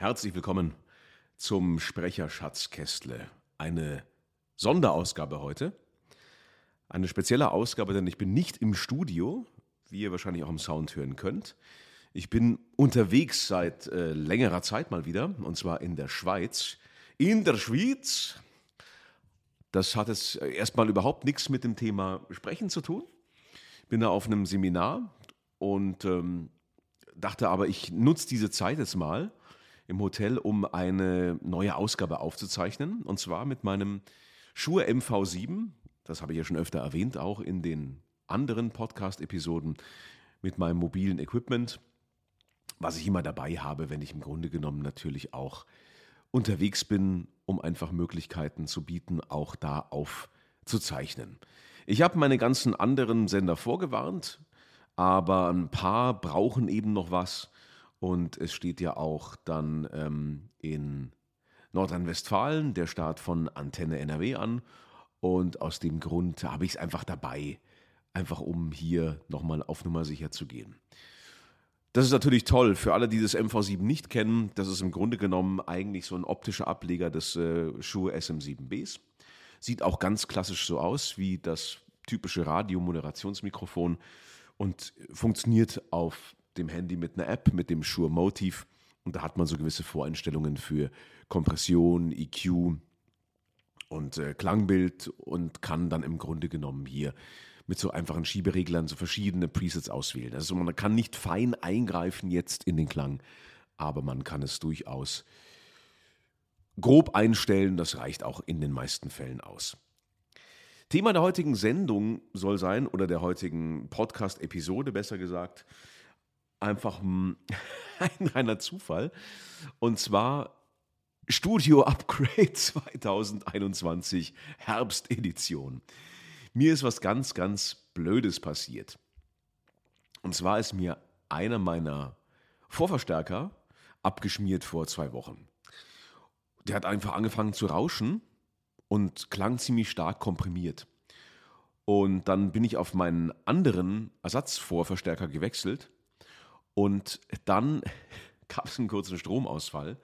Herzlich willkommen zum Sprecherschatzkästle. Eine Sonderausgabe heute. Eine spezielle Ausgabe, denn ich bin nicht im Studio, wie ihr wahrscheinlich auch im Sound hören könnt. Ich bin unterwegs seit äh, längerer Zeit mal wieder, und zwar in der Schweiz. In der Schweiz. Das hat jetzt erstmal überhaupt nichts mit dem Thema Sprechen zu tun. Bin da auf einem Seminar und ähm, dachte aber, ich nutze diese Zeit jetzt mal im Hotel, um eine neue Ausgabe aufzuzeichnen. Und zwar mit meinem Shure MV7. Das habe ich ja schon öfter erwähnt, auch in den anderen Podcast-Episoden mit meinem mobilen Equipment, was ich immer dabei habe, wenn ich im Grunde genommen natürlich auch unterwegs bin, um einfach Möglichkeiten zu bieten, auch da aufzuzeichnen. Ich habe meine ganzen anderen Sender vorgewarnt, aber ein paar brauchen eben noch was. Und es steht ja auch dann ähm, in Nordrhein-Westfalen der Start von Antenne NRW an. Und aus dem Grund habe ich es einfach dabei, einfach um hier nochmal auf Nummer sicher zu gehen. Das ist natürlich toll für alle, die das MV7 nicht kennen. Das ist im Grunde genommen eigentlich so ein optischer Ableger des äh, Shure SM7Bs. Sieht auch ganz klassisch so aus wie das typische Radiomoderationsmikrofon und funktioniert auf dem Handy mit einer App, mit dem Shure Motive. Und da hat man so gewisse Voreinstellungen für Kompression, EQ und äh, Klangbild und kann dann im Grunde genommen hier mit so einfachen Schiebereglern so verschiedene Presets auswählen. Also man kann nicht fein eingreifen jetzt in den Klang, aber man kann es durchaus grob einstellen. Das reicht auch in den meisten Fällen aus. Thema der heutigen Sendung soll sein, oder der heutigen Podcast-Episode besser gesagt, einfach ein reiner Zufall. Und zwar Studio Upgrade 2021 Herbstedition. Mir ist was ganz, ganz Blödes passiert. Und zwar ist mir einer meiner Vorverstärker abgeschmiert vor zwei Wochen. Der hat einfach angefangen zu rauschen und klang ziemlich stark komprimiert. Und dann bin ich auf meinen anderen Ersatzvorverstärker gewechselt und dann gab es einen kurzen Stromausfall,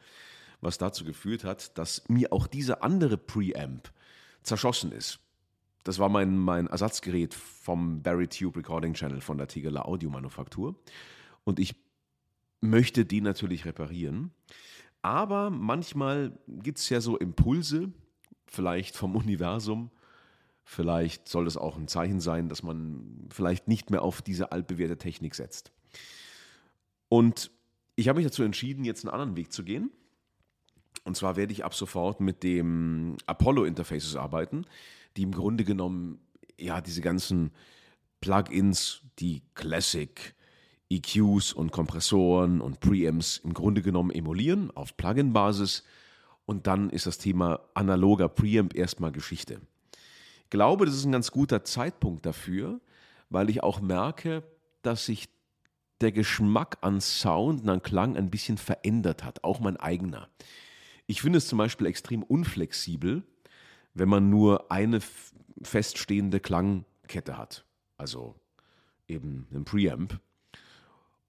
was dazu geführt hat, dass mir auch dieser andere Preamp zerschossen ist. Das war mein, mein Ersatzgerät vom Barry Tube Recording Channel von der Tigela Audiomanufaktur. Und ich möchte die natürlich reparieren. Aber manchmal gibt es ja so Impulse, vielleicht vom Universum. Vielleicht soll es auch ein Zeichen sein, dass man vielleicht nicht mehr auf diese altbewährte Technik setzt. Und ich habe mich dazu entschieden, jetzt einen anderen Weg zu gehen. Und zwar werde ich ab sofort mit dem Apollo-Interfaces arbeiten, die im Grunde genommen ja diese ganzen Plugins, die Classic, EQs und Kompressoren und Preamps im Grunde genommen emulieren auf Plugin-Basis. Und dann ist das Thema analoger Preamp erstmal Geschichte. Ich glaube, das ist ein ganz guter Zeitpunkt dafür, weil ich auch merke, dass sich der Geschmack an Sound und an Klang ein bisschen verändert hat, auch mein eigener. Ich finde es zum Beispiel extrem unflexibel, wenn man nur eine feststehende Klangkette hat, also eben einen Preamp,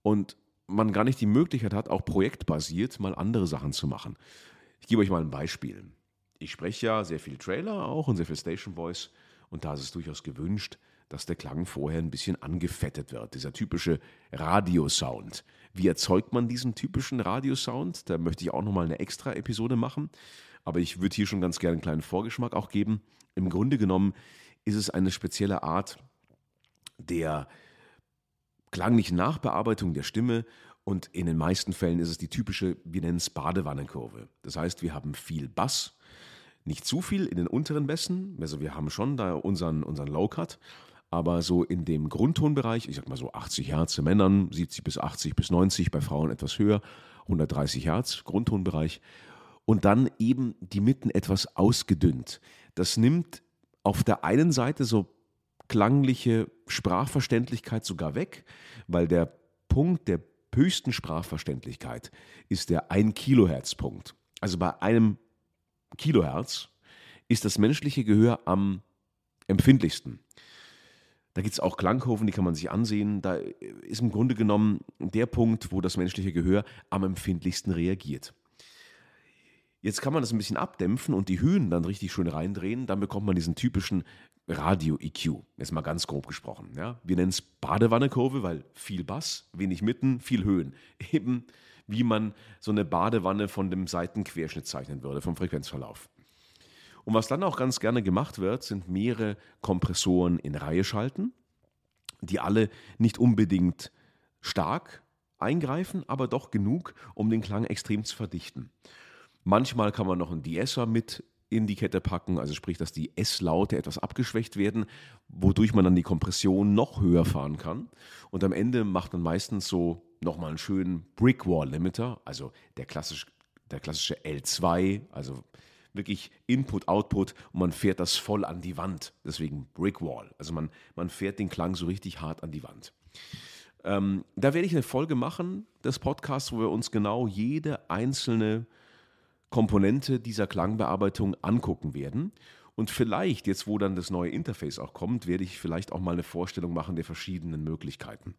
und man gar nicht die Möglichkeit hat, auch projektbasiert mal andere Sachen zu machen. Ich gebe euch mal ein Beispiel. Ich spreche ja sehr viel Trailer auch und sehr viel Station Voice und da ist es durchaus gewünscht, dass der Klang vorher ein bisschen angefettet wird. Dieser typische Radiosound. Wie erzeugt man diesen typischen Radiosound? Da möchte ich auch nochmal eine extra Episode machen. Aber ich würde hier schon ganz gerne einen kleinen Vorgeschmack auch geben. Im Grunde genommen ist es eine spezielle Art der klanglichen Nachbearbeitung der Stimme und in den meisten Fällen ist es die typische, wir nennen es Badewannenkurve. Das heißt, wir haben viel Bass, nicht zu viel in den unteren Bässen, also wir haben schon da unseren, unseren Low-Cut, aber so in dem Grundtonbereich, ich sag mal so 80 Hertz bei Männern, 70 bis 80 bis 90, bei Frauen etwas höher, 130 Hertz Grundtonbereich und dann eben die Mitten etwas ausgedünnt. Das nimmt auf der einen Seite so klangliche Sprachverständlichkeit sogar weg, weil der Punkt der höchsten Sprachverständlichkeit ist der 1 Kilohertz Punkt. Also bei einem Kilohertz ist das menschliche Gehör am empfindlichsten. Da gibt es auch Klangkurven, die kann man sich ansehen. Da ist im Grunde genommen der Punkt, wo das menschliche Gehör am empfindlichsten reagiert. Jetzt kann man das ein bisschen abdämpfen und die Höhen dann richtig schön reindrehen. Dann bekommt man diesen typischen Radio-EQ. Jetzt mal ganz grob gesprochen. Ja? Wir nennen es Badewannekurve, weil viel Bass, wenig Mitten, viel Höhen. Eben wie man so eine Badewanne von dem Seitenquerschnitt zeichnen würde, vom Frequenzverlauf. Und was dann auch ganz gerne gemacht wird, sind mehrere Kompressoren in Reihe schalten, die alle nicht unbedingt stark eingreifen, aber doch genug, um den Klang extrem zu verdichten. Manchmal kann man noch einen De-Esser mit in die Kette packen, also sprich, dass die S-Laute etwas abgeschwächt werden, wodurch man dann die Kompression noch höher fahren kann. Und am Ende macht man meistens so nochmal einen schönen Brickwall-Limiter, also der, klassisch, der klassische L2, also wirklich Input, Output und man fährt das voll an die Wand. Deswegen Brickwall. Also man, man fährt den Klang so richtig hart an die Wand. Ähm, da werde ich eine Folge machen des Podcasts, wo wir uns genau jede einzelne Komponente dieser Klangbearbeitung angucken werden. Und vielleicht, jetzt wo dann das neue Interface auch kommt, werde ich vielleicht auch mal eine Vorstellung machen der verschiedenen Möglichkeiten.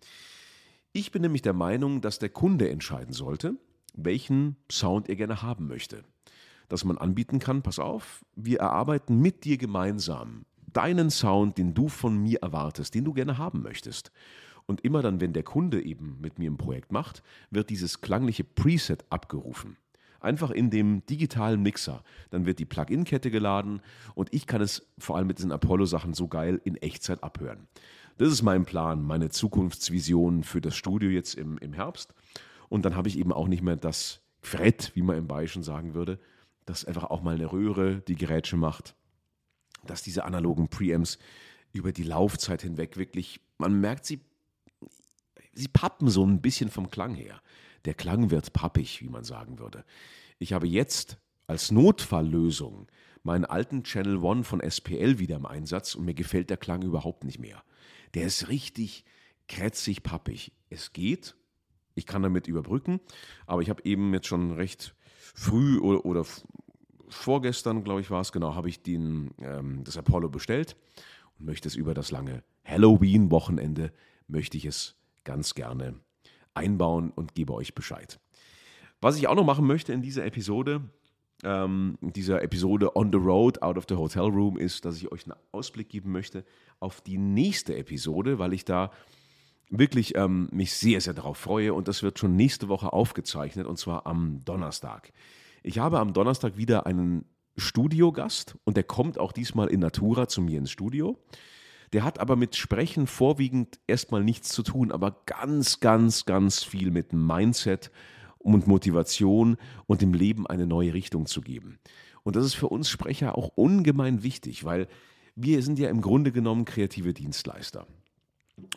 Ich bin nämlich der Meinung, dass der Kunde entscheiden sollte, welchen Sound er gerne haben möchte. Dass man anbieten kann, pass auf, wir erarbeiten mit dir gemeinsam deinen Sound, den du von mir erwartest, den du gerne haben möchtest. Und immer dann, wenn der Kunde eben mit mir ein Projekt macht, wird dieses klangliche Preset abgerufen. Einfach in dem digitalen Mixer. Dann wird die Plugin-Kette geladen und ich kann es vor allem mit diesen Apollo-Sachen so geil in Echtzeit abhören. Das ist mein Plan, meine Zukunftsvision für das Studio jetzt im, im Herbst. Und dann habe ich eben auch nicht mehr das Frett, wie man im Bayerischen sagen würde, dass einfach auch mal eine Röhre die Gerätsche macht, dass diese analogen Preamps über die Laufzeit hinweg wirklich, man merkt sie, sie pappen so ein bisschen vom Klang her. Der Klang wird pappig, wie man sagen würde. Ich habe jetzt als Notfalllösung meinen alten Channel One von SPL wieder im Einsatz und mir gefällt der Klang überhaupt nicht mehr. Der ist richtig krätzig pappig. Es geht, ich kann damit überbrücken, aber ich habe eben jetzt schon recht früh oder, oder vorgestern, glaube ich, war es genau, habe ich den, ähm, das Apollo bestellt und möchte es über das lange Halloween-Wochenende, möchte ich es ganz gerne einbauen und gebe euch Bescheid. Was ich auch noch machen möchte in dieser Episode, ähm, dieser Episode On the Road, Out of the Hotel Room, ist, dass ich euch einen Ausblick geben möchte auf die nächste Episode, weil ich da wirklich ähm, mich sehr, sehr darauf freue und das wird schon nächste Woche aufgezeichnet und zwar am Donnerstag. Ich habe am Donnerstag wieder einen Studiogast und der kommt auch diesmal in Natura zu mir ins Studio. Der hat aber mit Sprechen vorwiegend erstmal nichts zu tun, aber ganz, ganz, ganz viel mit Mindset und Motivation und dem Leben eine neue Richtung zu geben. Und das ist für uns Sprecher auch ungemein wichtig, weil wir sind ja im Grunde genommen kreative Dienstleister.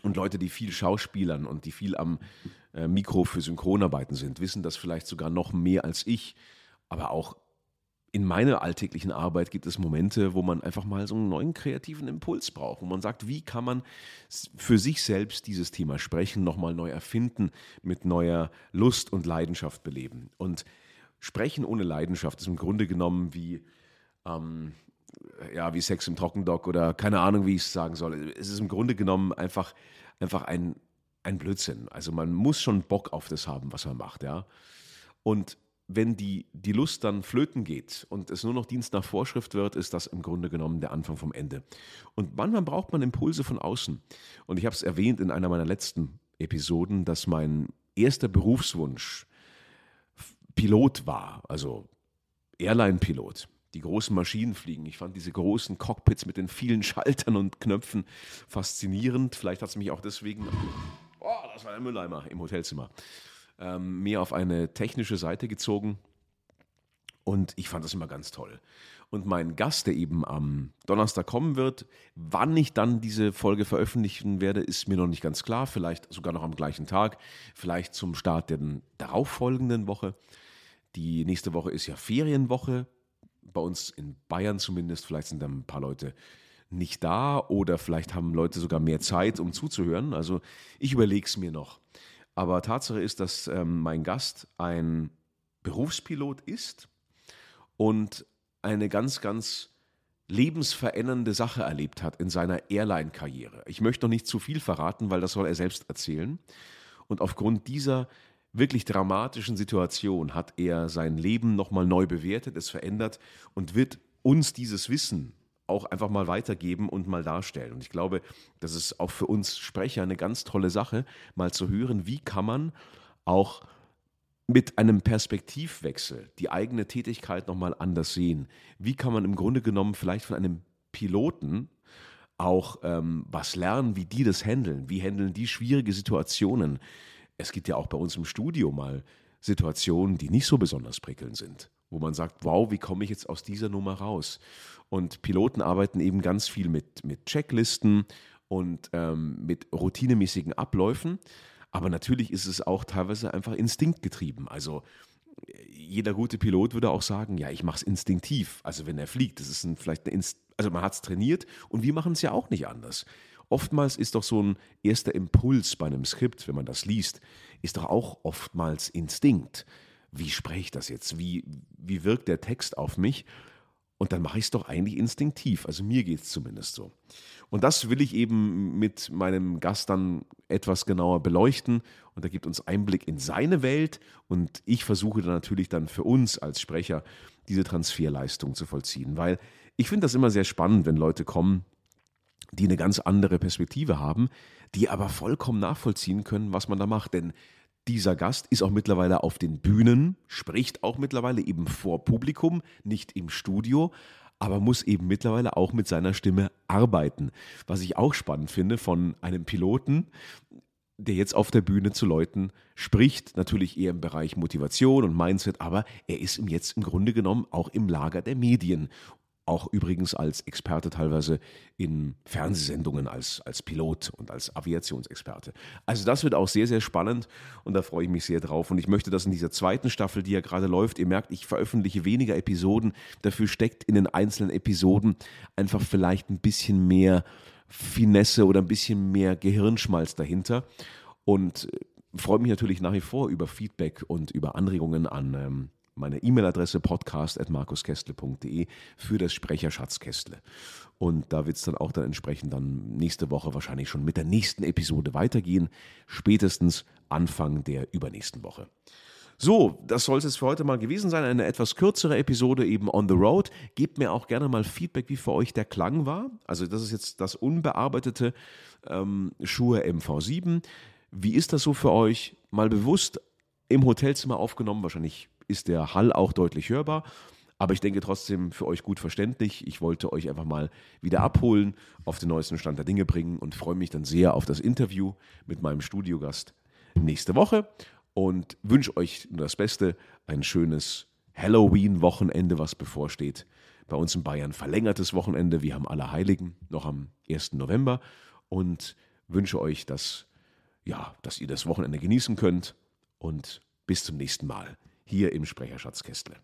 Und Leute, die viel Schauspielern und die viel am äh, Mikro für Synchronarbeiten sind, wissen das vielleicht sogar noch mehr als ich. Aber auch in meiner alltäglichen Arbeit gibt es Momente, wo man einfach mal so einen neuen kreativen Impuls braucht, wo man sagt, wie kann man für sich selbst dieses Thema sprechen, nochmal neu erfinden, mit neuer Lust und Leidenschaft beleben. Und Sprechen ohne Leidenschaft ist im Grunde genommen wie, ähm, ja, wie Sex im Trockendock oder keine Ahnung, wie ich es sagen soll. Es ist im Grunde genommen einfach, einfach ein, ein Blödsinn. Also man muss schon Bock auf das haben, was man macht, ja. Und wenn die, die Lust dann flöten geht und es nur noch Dienst nach Vorschrift wird, ist das im Grunde genommen der Anfang vom Ende. Und manchmal braucht man Impulse von außen. Und ich habe es erwähnt in einer meiner letzten Episoden, dass mein erster Berufswunsch Pilot war, also Airline-Pilot. Die großen Maschinen fliegen. Ich fand diese großen Cockpits mit den vielen Schaltern und Knöpfen faszinierend. Vielleicht hat es mich auch deswegen. Oh, das war ein Mülleimer im Hotelzimmer ähm, mehr auf eine technische Seite gezogen. Und ich fand das immer ganz toll. Und mein Gast, der eben am Donnerstag kommen wird, wann ich dann diese Folge veröffentlichen werde, ist mir noch nicht ganz klar. Vielleicht sogar noch am gleichen Tag, vielleicht zum Start der darauffolgenden Woche. Die nächste Woche ist ja Ferienwoche, bei uns in Bayern zumindest. Vielleicht sind dann ein paar Leute nicht da oder vielleicht haben Leute sogar mehr Zeit, um zuzuhören. Also ich überlege es mir noch. Aber Tatsache ist, dass ähm, mein Gast ein Berufspilot ist und eine ganz, ganz lebensverändernde Sache erlebt hat in seiner Airline-Karriere. Ich möchte noch nicht zu viel verraten, weil das soll er selbst erzählen. Und aufgrund dieser wirklich dramatischen Situation hat er sein Leben nochmal neu bewertet, es verändert und wird uns dieses Wissen auch einfach mal weitergeben und mal darstellen. Und ich glaube, das ist auch für uns Sprecher eine ganz tolle Sache, mal zu hören, wie kann man auch mit einem Perspektivwechsel die eigene Tätigkeit nochmal anders sehen. Wie kann man im Grunde genommen vielleicht von einem Piloten auch ähm, was lernen, wie die das handeln, wie handeln die schwierige Situationen. Es gibt ja auch bei uns im Studio mal Situationen, die nicht so besonders prickelnd sind, wo man sagt, wow, wie komme ich jetzt aus dieser Nummer raus? Und Piloten arbeiten eben ganz viel mit, mit Checklisten und ähm, mit routinemäßigen Abläufen. Aber natürlich ist es auch teilweise einfach instinktgetrieben. Also jeder gute Pilot würde auch sagen, ja, ich mache es instinktiv. Also wenn er fliegt, das ist ein, vielleicht eine Inst also man hat es trainiert und wir machen es ja auch nicht anders. Oftmals ist doch so ein erster Impuls bei einem Skript, wenn man das liest, ist doch auch oftmals Instinkt. Wie spreche ich das jetzt? Wie, wie wirkt der Text auf mich? Und dann mache ich es doch eigentlich instinktiv. Also mir geht es zumindest so. Und das will ich eben mit meinem Gast dann etwas genauer beleuchten. Und er gibt uns Einblick in seine Welt. Und ich versuche dann natürlich dann für uns als Sprecher diese Transferleistung zu vollziehen. Weil ich finde das immer sehr spannend, wenn Leute kommen, die eine ganz andere Perspektive haben, die aber vollkommen nachvollziehen können, was man da macht. Denn dieser Gast ist auch mittlerweile auf den Bühnen, spricht auch mittlerweile eben vor Publikum, nicht im Studio, aber muss eben mittlerweile auch mit seiner Stimme arbeiten. Was ich auch spannend finde von einem Piloten, der jetzt auf der Bühne zu Leuten spricht, natürlich eher im Bereich Motivation und Mindset, aber er ist jetzt im Grunde genommen auch im Lager der Medien auch übrigens als Experte teilweise in Fernsehsendungen als, als Pilot und als Aviationsexperte. Also das wird auch sehr, sehr spannend und da freue ich mich sehr drauf. Und ich möchte, dass in dieser zweiten Staffel, die ja gerade läuft, ihr merkt, ich veröffentliche weniger Episoden, dafür steckt in den einzelnen Episoden einfach vielleicht ein bisschen mehr Finesse oder ein bisschen mehr Gehirnschmalz dahinter. Und äh, freue mich natürlich nach wie vor über Feedback und über Anregungen an ähm, meine E-Mail-Adresse podcast.markuskestle.de für das Sprecherschatzkästle. Und da wird es dann auch dann entsprechend dann nächste Woche wahrscheinlich schon mit der nächsten Episode weitergehen, spätestens Anfang der übernächsten Woche. So, das soll es jetzt für heute mal gewesen sein. Eine etwas kürzere Episode eben on the road. Gebt mir auch gerne mal Feedback, wie für euch der Klang war. Also, das ist jetzt das unbearbeitete ähm, Schuhe MV7. Wie ist das so für euch? Mal bewusst im Hotelzimmer aufgenommen, wahrscheinlich ist der Hall auch deutlich hörbar. Aber ich denke trotzdem für euch gut verständlich. Ich wollte euch einfach mal wieder abholen, auf den neuesten Stand der Dinge bringen und freue mich dann sehr auf das Interview mit meinem Studiogast nächste Woche und wünsche euch nur das Beste, ein schönes Halloween-Wochenende, was bevorsteht. Bei uns in Bayern verlängertes Wochenende. Wir haben alle Heiligen noch am 1. November und wünsche euch, dass, ja, dass ihr das Wochenende genießen könnt und bis zum nächsten Mal hier im Sprecherschatzkästle.